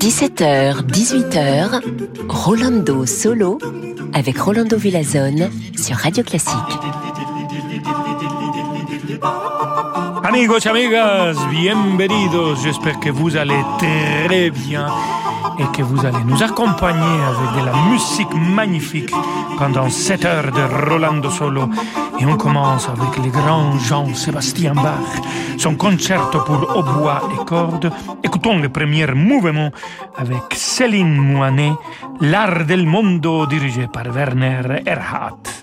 17h, 18h, Rolando Solo avec Rolando Villazone sur Radio Classique. Amigos, amigas, bienvenidos. J'espère que vous allez très bien et que vous allez nous accompagner avec de la musique magnifique pendant 7 heures de Rolando Solo. Et on commence avec le grand Jean-Sébastien Bach, son concerto pour hautbois et cordes. Écoutons le premier mouvement avec Céline Moinet, L'art del mondo dirigé par Werner Erhardt.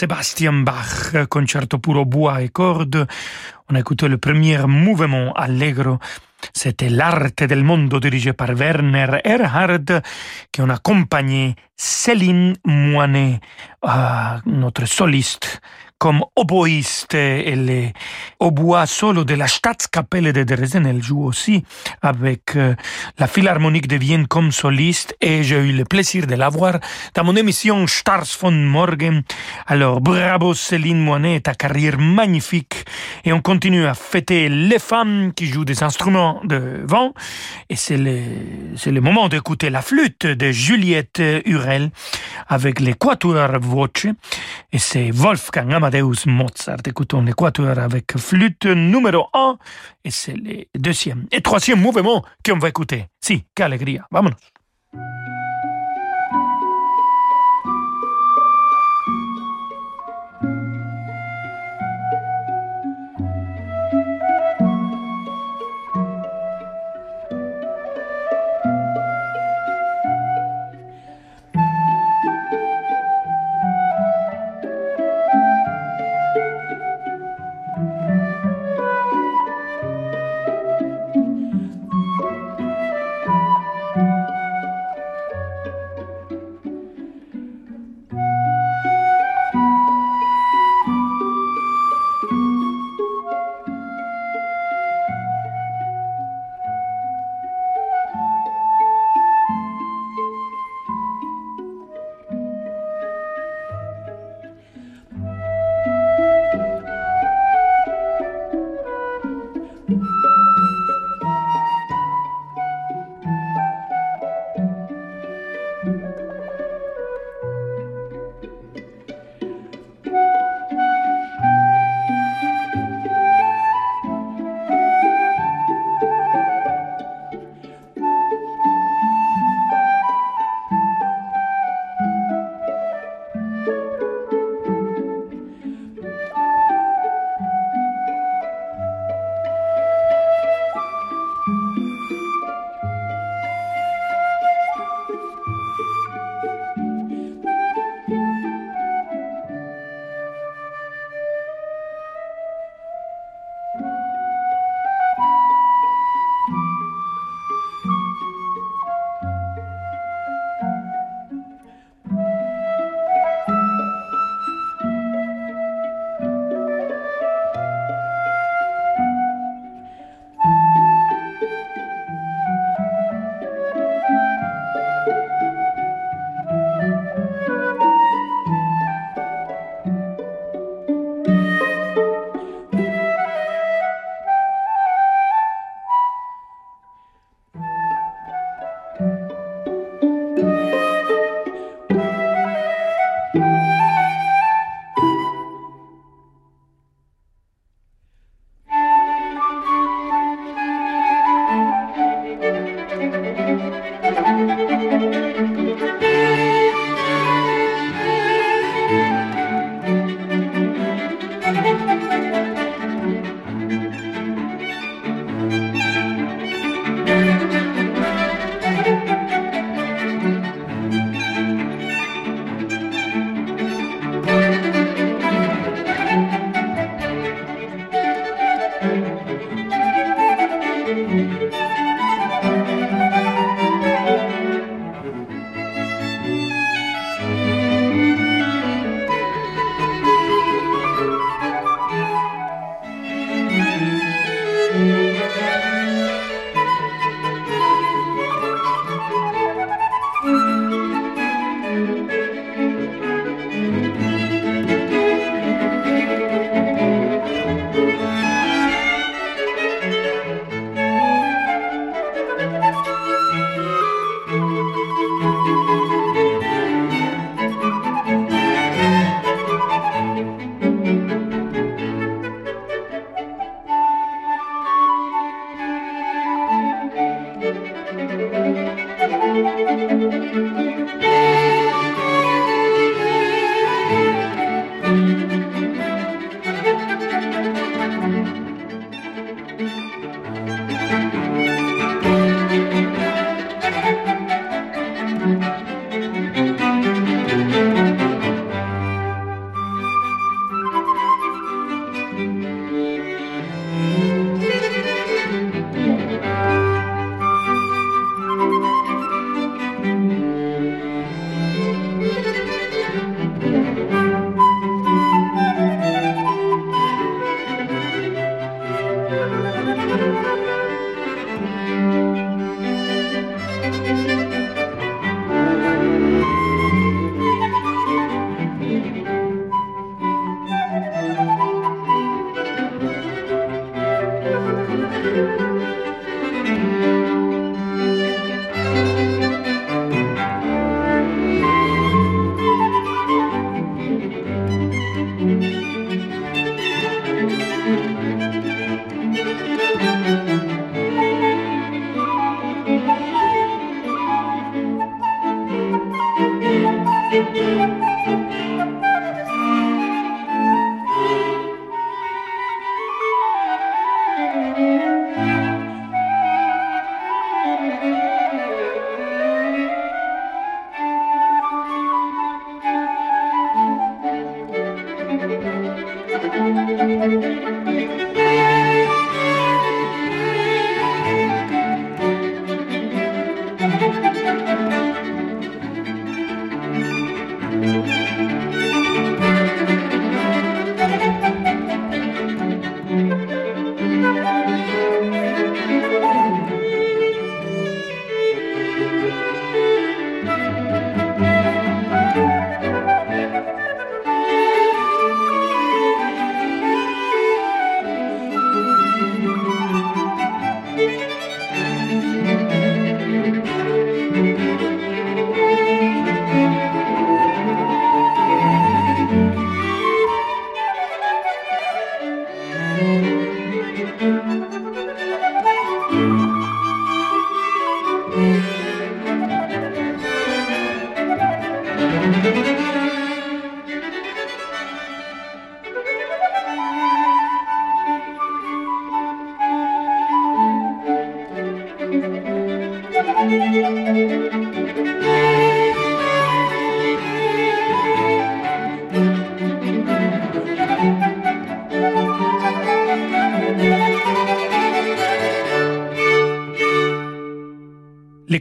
Sebastian Bach, concerto pour bois et cordes. On a le premier mouvement allegro. C'était l'arte del mondo dirigé par Werner Erhard qui en accompagné Céline Moinet, euh, notre soliste comme oboïste. Elle est au solo de la Staatskapelle de Dresden. Elle joue aussi avec euh, la Philharmonique de Vienne comme soliste et j'ai eu le plaisir de la voir dans mon émission Stars von Morgen. Alors bravo Céline Moinet, ta carrière magnifique et on continue à fêter les femmes qui jouent des instruments de vent et c'est le, le moment d'écouter la flûte de Juliette Hurel avec les Quatuor Voce et c'est Wolfgang Amadeus Mozart. Écoutons l'équateur avec flûte numéro 1 et c'est le deuxième et troisième mouvement qu'on va écouter. Si, quelle alegría.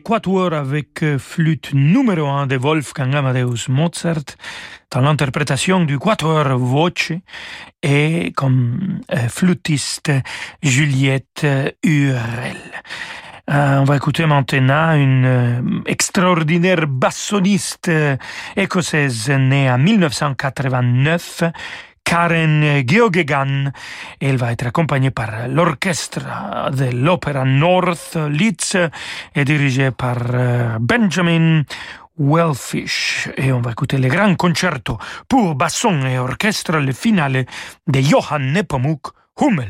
Quatuor avec euh, flûte numéro 1 de Wolfgang Amadeus Mozart dans l'interprétation du quatuor Voce et comme euh, flûtiste Juliette Hurel. Euh, on va écouter maintenant une extraordinaire bassoniste écossaise née en 1989 Karen Geoghegan. Elle va être accompagnée par l'orchestre de l'Opéra North Leeds et dirigé par euh, Benjamin Wellfish. Et on va écouter le grand concerto pour basson et orchestre, le finale de Johann Nepomuk Hummel.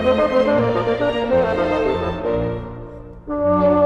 Thank you.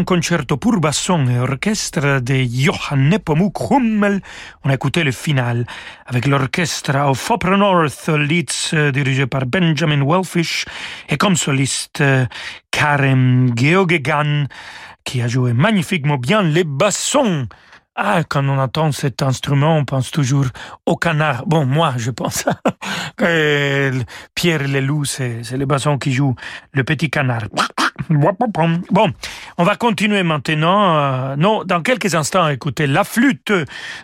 Grand concerto pour basson et orchestre de Johann Nepomuk Hummel. On a écouté le final avec l'orchestre of Opera North Leeds dirigé par Benjamin Wellfish et comme soliste Karen Geoghegan qui a joué magnifiquement bien les bassons. Ah, quand on entend cet instrument, on pense toujours au canard. Bon, moi, je pense. Pierre Leloup, c'est le basson qui joue le petit canard. Bon, on va continuer maintenant. Euh, non, dans quelques instants, écoutez, la flûte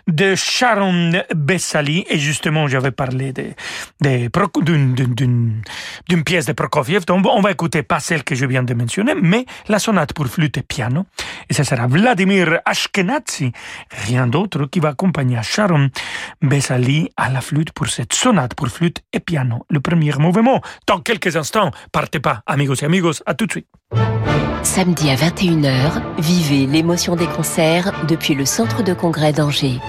de Sharon Bessali. Et justement, j'avais parlé d'une pièce de Prokofiev. Donc, on va écouter pas celle que je viens de mentionner, mais la sonate pour flûte et piano. Et ce sera Vladimir Ashkenazi, rien d'autre, qui va accompagner Sharon Bessali à la flûte pour cette sonate pour flûte et piano. Le premier mouvement, dans quelques instants. Partez pas, amigos et amigos, à tout de suite. Samedi à 21h, vivez l'émotion des concerts depuis le Centre de congrès d'Angers.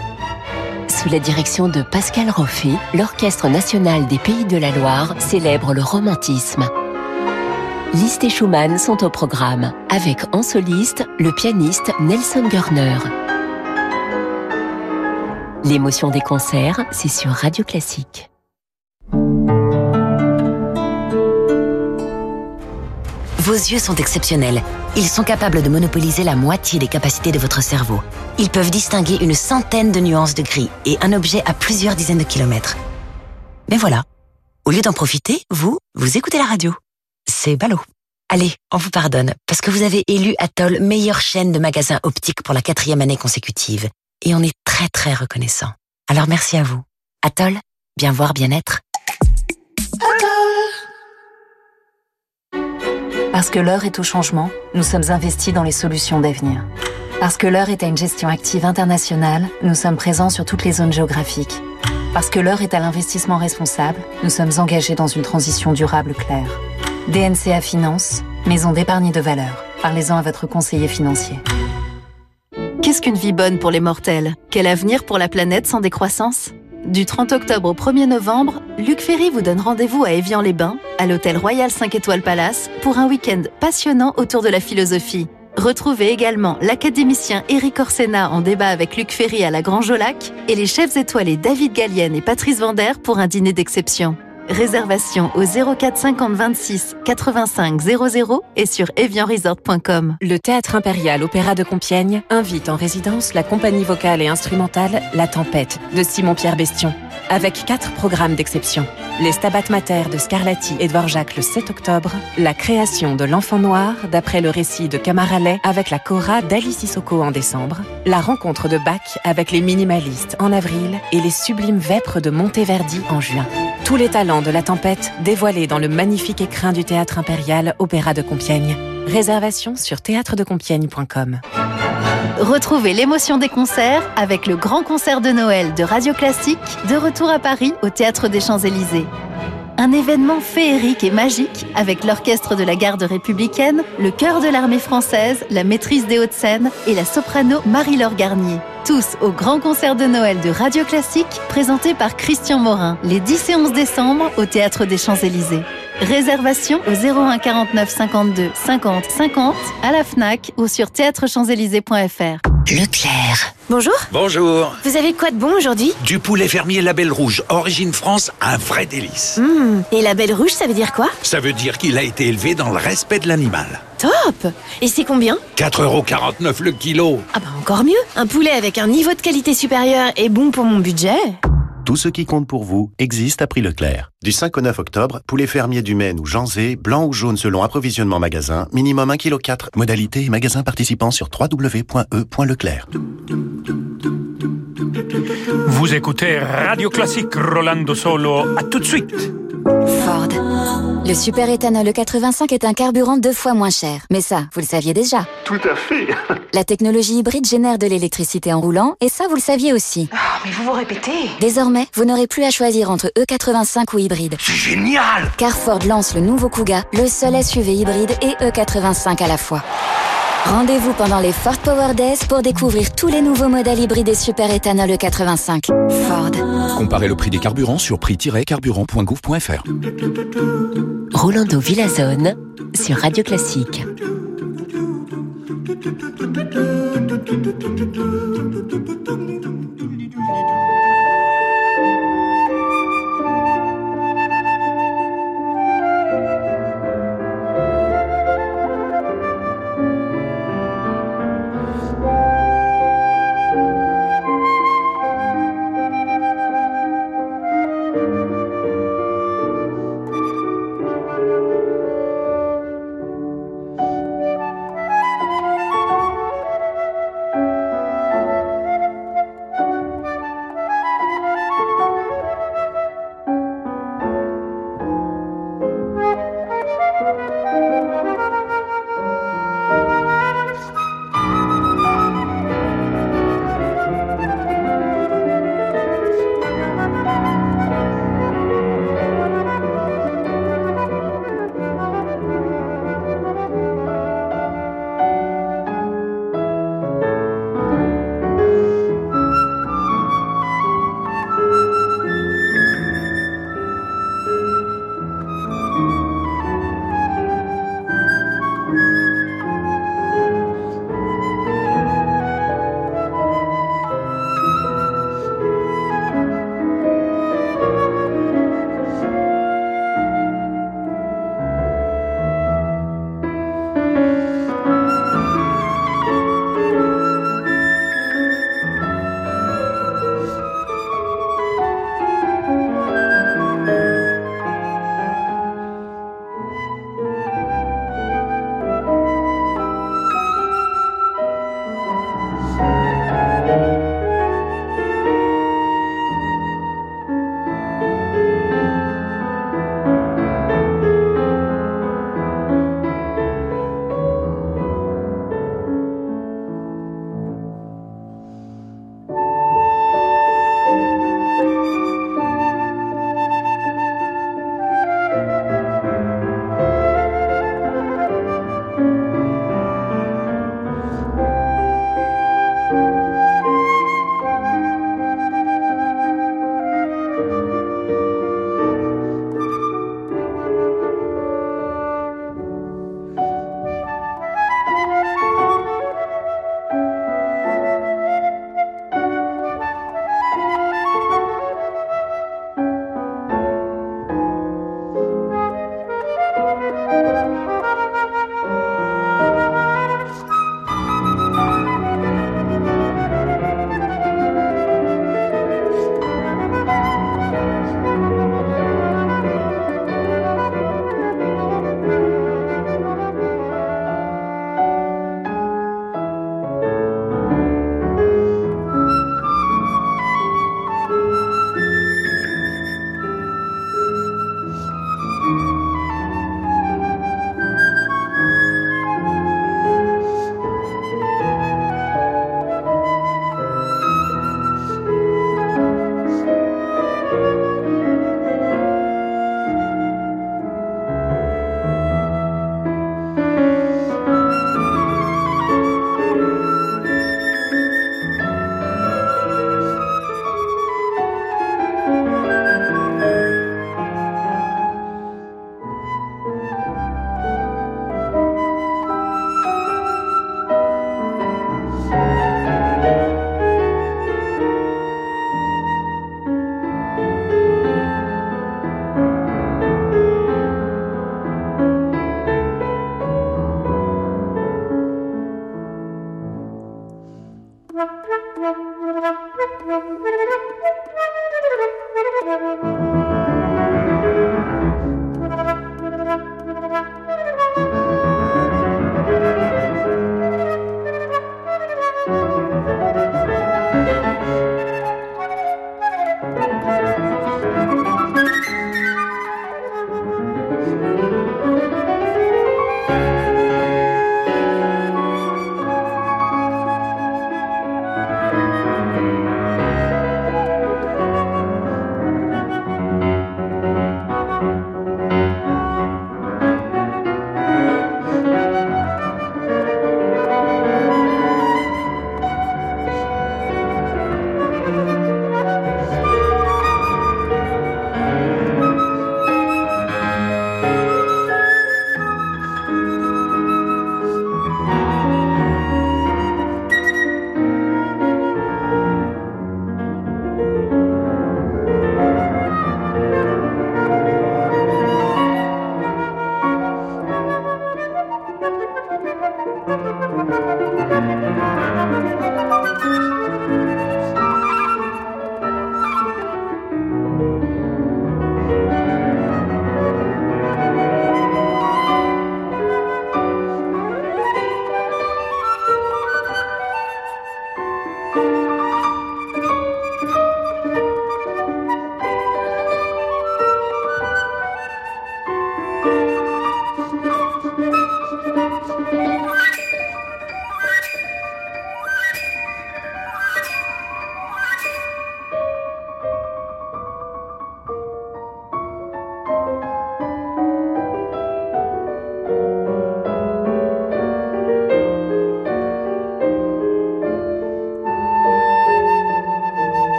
Sous la direction de Pascal Roffet, l'Orchestre national des Pays de la Loire célèbre le romantisme. Liszt et Schumann sont au programme, avec en soliste le pianiste Nelson Görner. L'émotion des concerts, c'est sur Radio Classique. Vos yeux sont exceptionnels. Ils sont capables de monopoliser la moitié des capacités de votre cerveau. Ils peuvent distinguer une centaine de nuances de gris et un objet à plusieurs dizaines de kilomètres. Mais voilà. Au lieu d'en profiter, vous, vous écoutez la radio. C'est ballot. Allez, on vous pardonne, parce que vous avez élu Atoll meilleure chaîne de magasins optiques pour la quatrième année consécutive. Et on est très très reconnaissant. Alors merci à vous. Atoll, bien voir, bien être. Parce que l'heure est au changement, nous sommes investis dans les solutions d'avenir. Parce que l'heure est à une gestion active internationale, nous sommes présents sur toutes les zones géographiques. Parce que l'heure est à l'investissement responsable, nous sommes engagés dans une transition durable claire. DNCA Finance, maison d'épargne de valeur. Parlez-en à votre conseiller financier. Qu'est-ce qu'une vie bonne pour les mortels? Quel avenir pour la planète sans décroissance? Du 30 octobre au 1er novembre, Luc Ferry vous donne rendez-vous à Évian-les-Bains, à l'hôtel Royal 5 étoiles Palace, pour un week-end passionnant autour de la philosophie. Retrouvez également l'académicien Eric Orsena en débat avec Luc Ferry à la Grand Jolac et les chefs étoilés David Gallienne et Patrice Vander pour un dîner d'exception. Réservation au 04 50 26 85 00 et sur evianresort.com. Le Théâtre Impérial Opéra de Compiègne invite en résidence la compagnie vocale et instrumentale La Tempête de Simon-Pierre Bestion, avec quatre programmes d'exception. Les Stabat Mater de Scarlatti et Dvorak le 7 octobre, la création de l'Enfant Noir d'après le récit de Camaralet avec la Cora d'Alice Sissoko en décembre, la rencontre de Bach avec les minimalistes en avril et les sublimes vêpres de Monteverdi en juin. Tous les talents de la tempête dévoilés dans le magnifique écrin du Théâtre Impérial Opéra de Compiègne. Réservation sur théâtredecompiègne.com. Retrouvez l'émotion des concerts avec le grand concert de Noël de Radio Classique, de retour à Paris au Théâtre des Champs-Élysées. Un événement féerique et magique avec l'orchestre de la garde républicaine, le chœur de l'armée française, la maîtrise des Hauts-de-Seine et la soprano Marie-Laure Garnier. Tous au grand concert de Noël de Radio Classique présenté par Christian Morin les 10 et 11 décembre au Théâtre des Champs-Élysées. Réservation au 01 49 52 50 50 à la FNAC ou sur théâtrechamps-élysées.fr. Leclerc. Bonjour. Bonjour. Vous avez quoi de bon aujourd'hui? Du poulet fermier Label Rouge, origine France, un vrai délice. Mmh. Et la belle rouge, ça veut dire quoi? Ça veut dire qu'il a été élevé dans le respect de l'animal. Top Et c'est combien? 4,49€ le kilo. Ah bah encore mieux Un poulet avec un niveau de qualité supérieur et bon pour mon budget Tout ce qui compte pour vous existe à prix Leclerc. Du 5 au 9 octobre, poulet fermier du Maine ou Janzé, blanc ou jaune selon approvisionnement magasin, minimum 1,4 kg. Modalité et magasin participant sur www.e.leclerc. Vous écoutez Radio Classique Rolando Solo. À tout de suite. Ford. Le super éthanol E85 est un carburant deux fois moins cher. Mais ça, vous le saviez déjà. Tout à fait. La technologie hybride génère de l'électricité en roulant, et ça, vous le saviez aussi. Oh, mais vous vous répétez. Désormais, vous n'aurez plus à choisir entre E85 ou hybride. C'est génial Car Ford lance le nouveau Kuga, le seul SUV hybride et E85 à la fois. Rendez-vous pendant les Ford Power Days pour découvrir tous les nouveaux modèles hybrides et super éthanol E85. Ford. Comparez le prix des carburants sur prix-carburant.gouv.fr. Rolando Villazone sur Radio Classique.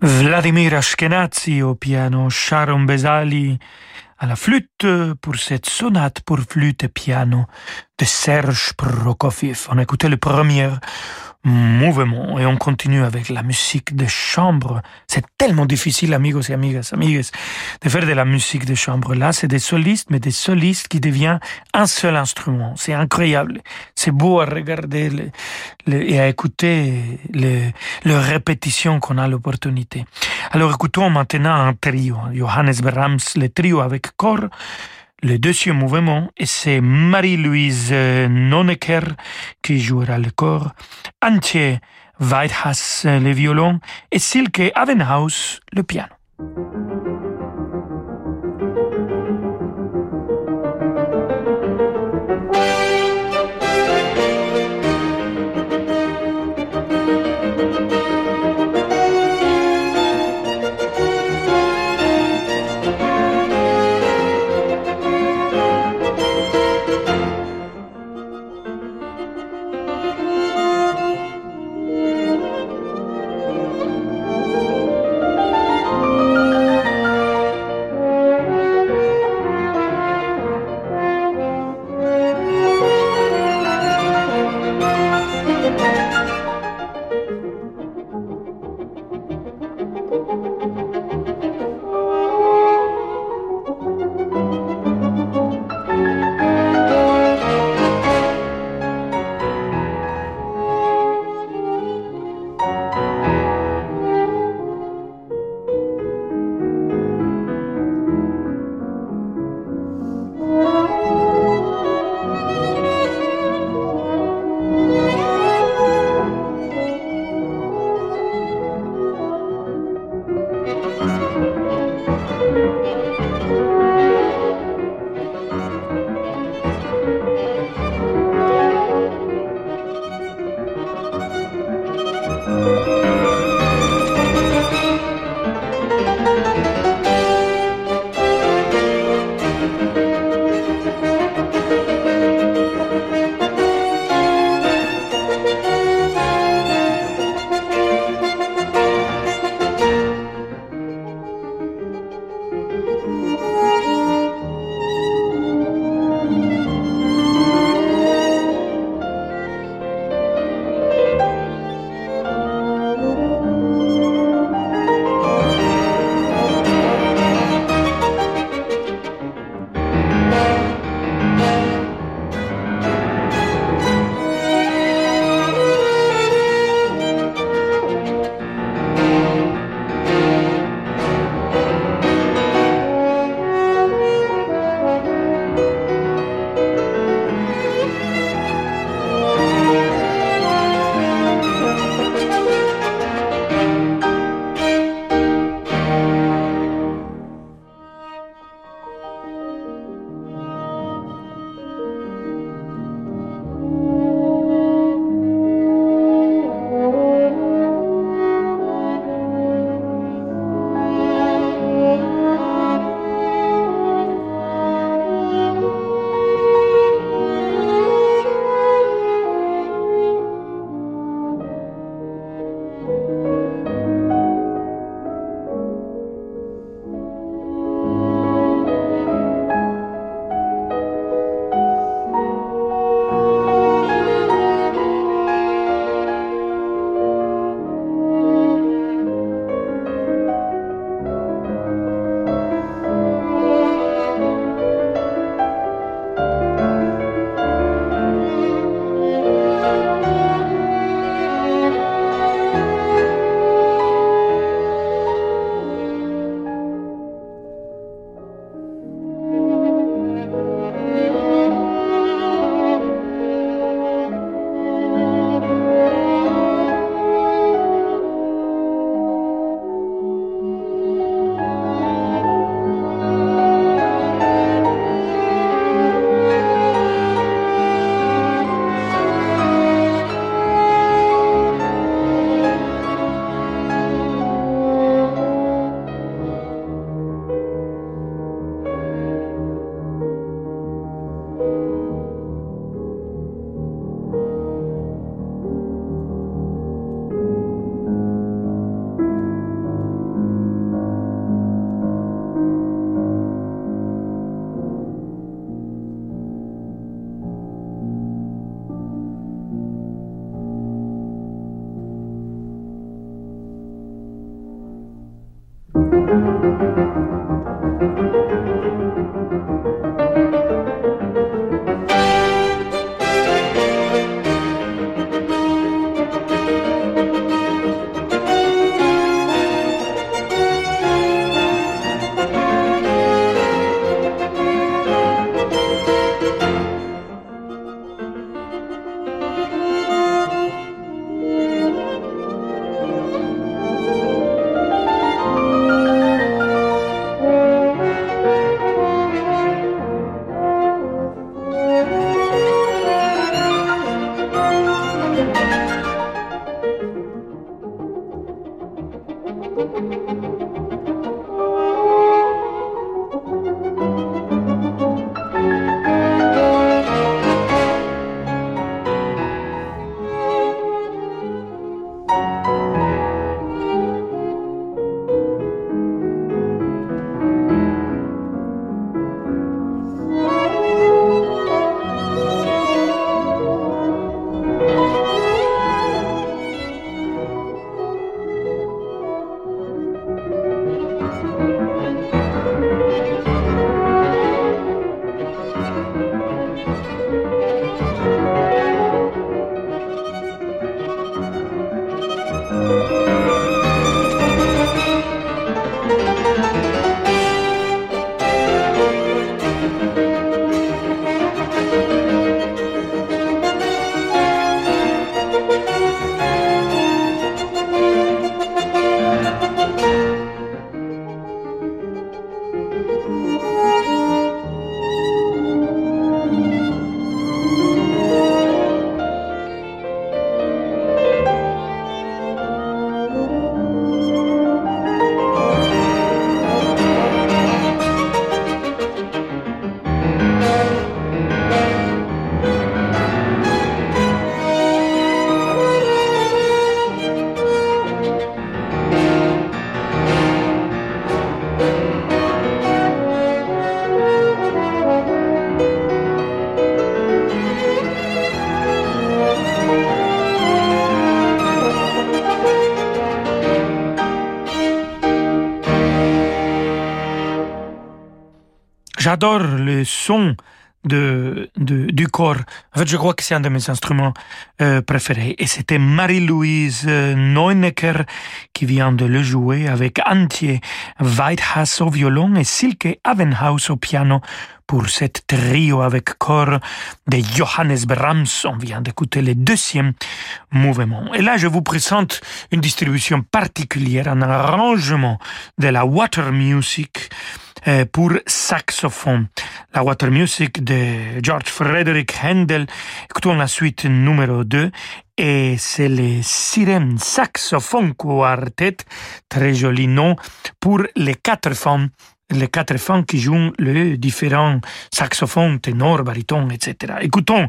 Vladimir Ashkenazi au piano, Sharon Bezali à la flûte pour cette sonate pour flûte et piano de Serge Prokofiev. On a écouté le premier mouvement et on continue avec la musique de chambre. C'est tellement difficile, amigos et amigas, amigues, de faire de la musique de chambre. Là, c'est des solistes, mais des solistes qui deviennent un seul instrument. C'est incroyable. C'est beau à regarder et à écouter les, les répétitions qu'on a l'opportunité. Alors écoutons maintenant un trio. Johannes Brahms, le trio avec corps le deuxième mouvement c'est Marie-Louise Nonecker qui jouera le corps, Antje Weidhass le violon et Silke Avenhaus le piano. J'adore le son de, du corps. En fait, je crois que c'est un de mes instruments euh, préférés. Et c'était Marie-Louise euh, Neunecker qui vient de le jouer avec Antje Weidhaus au violon et Silke Avenhaus au piano pour cette trio avec corps de Johannes Brahms. On vient d'écouter le deuxième mouvement. Et là, je vous présente une distribution particulière, un arrangement de la water music pour saxophone. La Water Music de George Frederick Handel. Écoutons la suite numéro 2 et c'est le Sirène Saxophone Quartet, très joli nom, pour les quatre femmes les quatre femmes qui jouent les différents saxophones, ténor, baryton, etc. Écoutons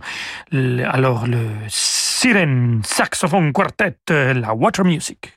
alors le Sirène Saxophone Quartet, la Water Music.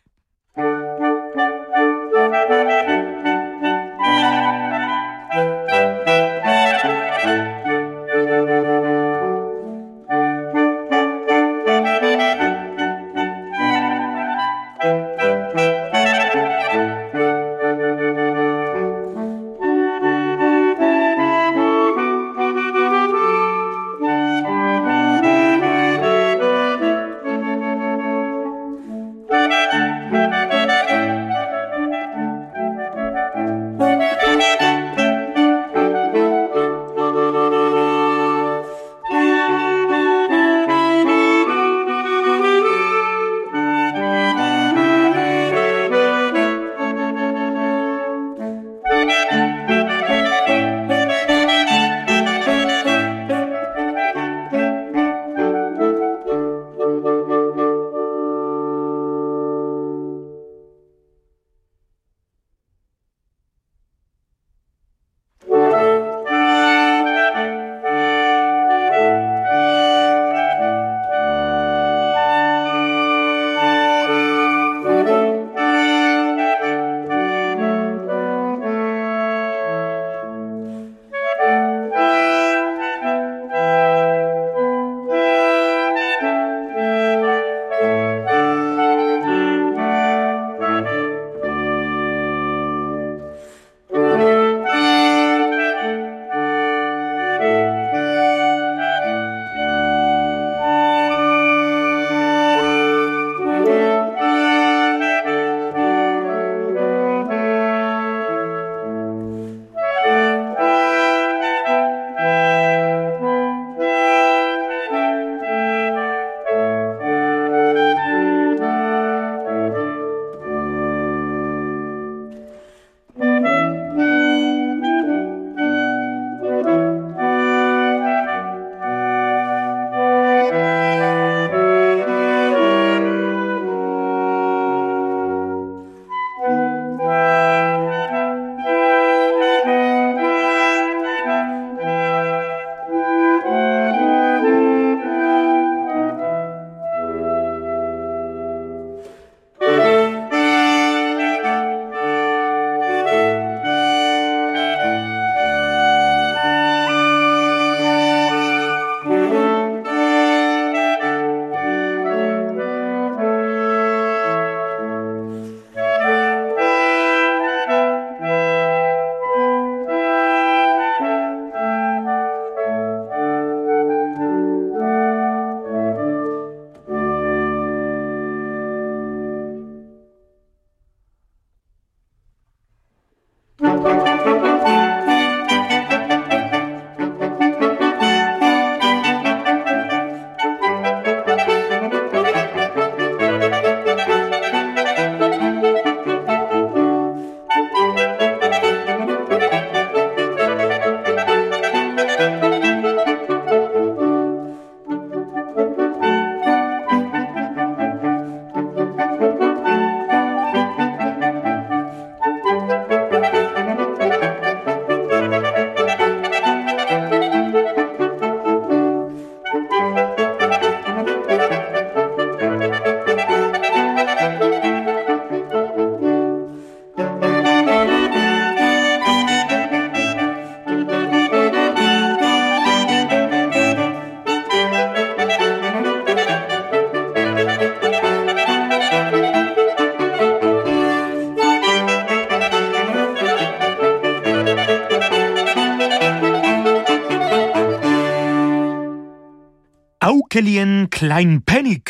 Klein Kleinpennig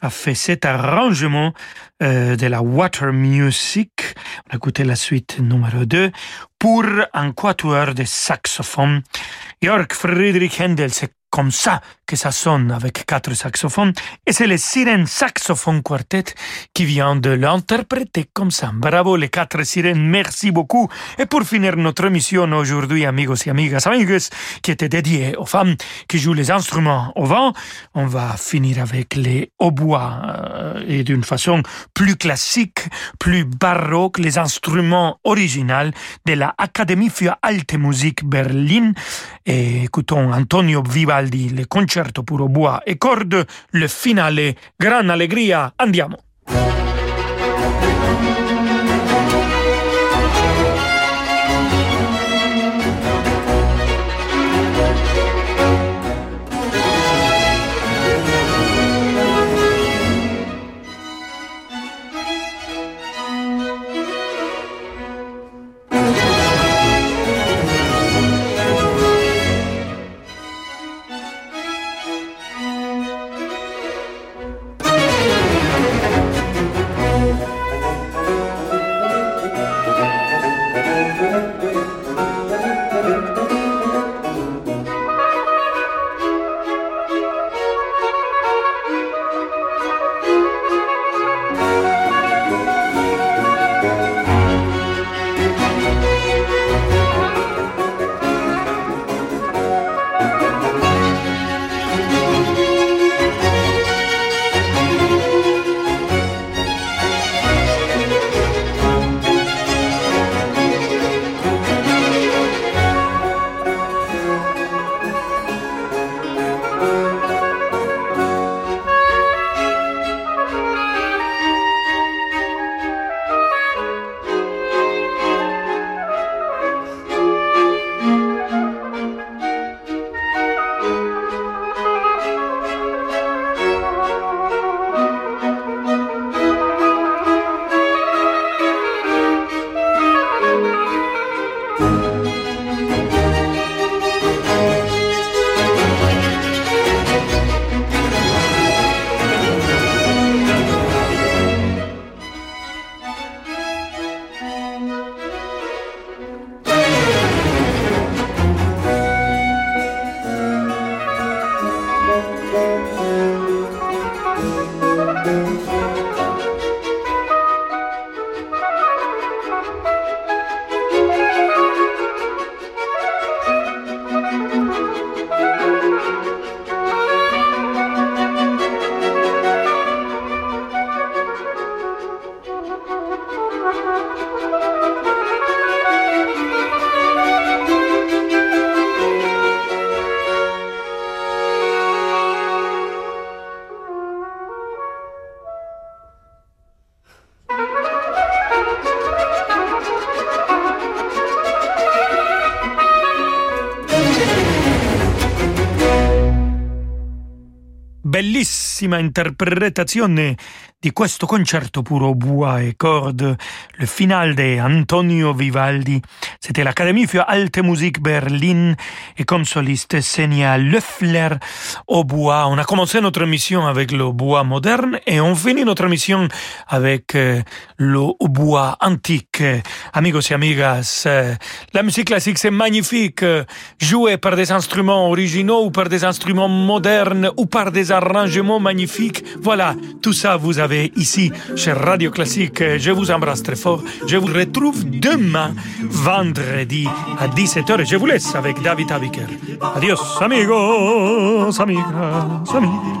a fait cet arrangement euh, de la Water Music. On a écouté la suite numéro 2 pour un quatuor de saxophone. Jörg Friedrich Händel, c'est comme ça que ça sonne avec quatre saxophones. Et c'est le Sirène Saxophone Quartet qui vient de l'interpréter comme ça. Bravo les quatre sirènes, merci beaucoup. Et pour finir notre émission aujourd'hui, amigos et amigas, amigues, qui était dédiée aux femmes qui jouent les instruments au vent, on va finir avec les hautbois euh, et d'une façon plus classique, plus baroque, les instruments originaux de la Académie für Alte Musik Berlin. Et écoutons Antonio Vivaldi, le concerto puro bois e corde, le finale, gran allegria, andiamo! Bellissima interpretazione di questo concerto pour hautbois et cordes, le final de Antonio Vivaldi. C'était l'Académie für Alte Musik Berlin et comme soliste Senia Löffler au bois. On a commencé notre émission avec le bois moderne et on finit notre émission avec euh, le bois antique. Amigos et amigas, euh, la musique classique c'est magnifique, jouée par des instruments originaux ou par des instruments modernes ou par des arrangements magnifiques. Voilà, tout ça vous ici chez Radio Classique. Je vous embrasse très fort. Je vous retrouve demain, vendredi à 17h. Je vous laisse avec David Abiker. Adios, amigos, amigas, amigos.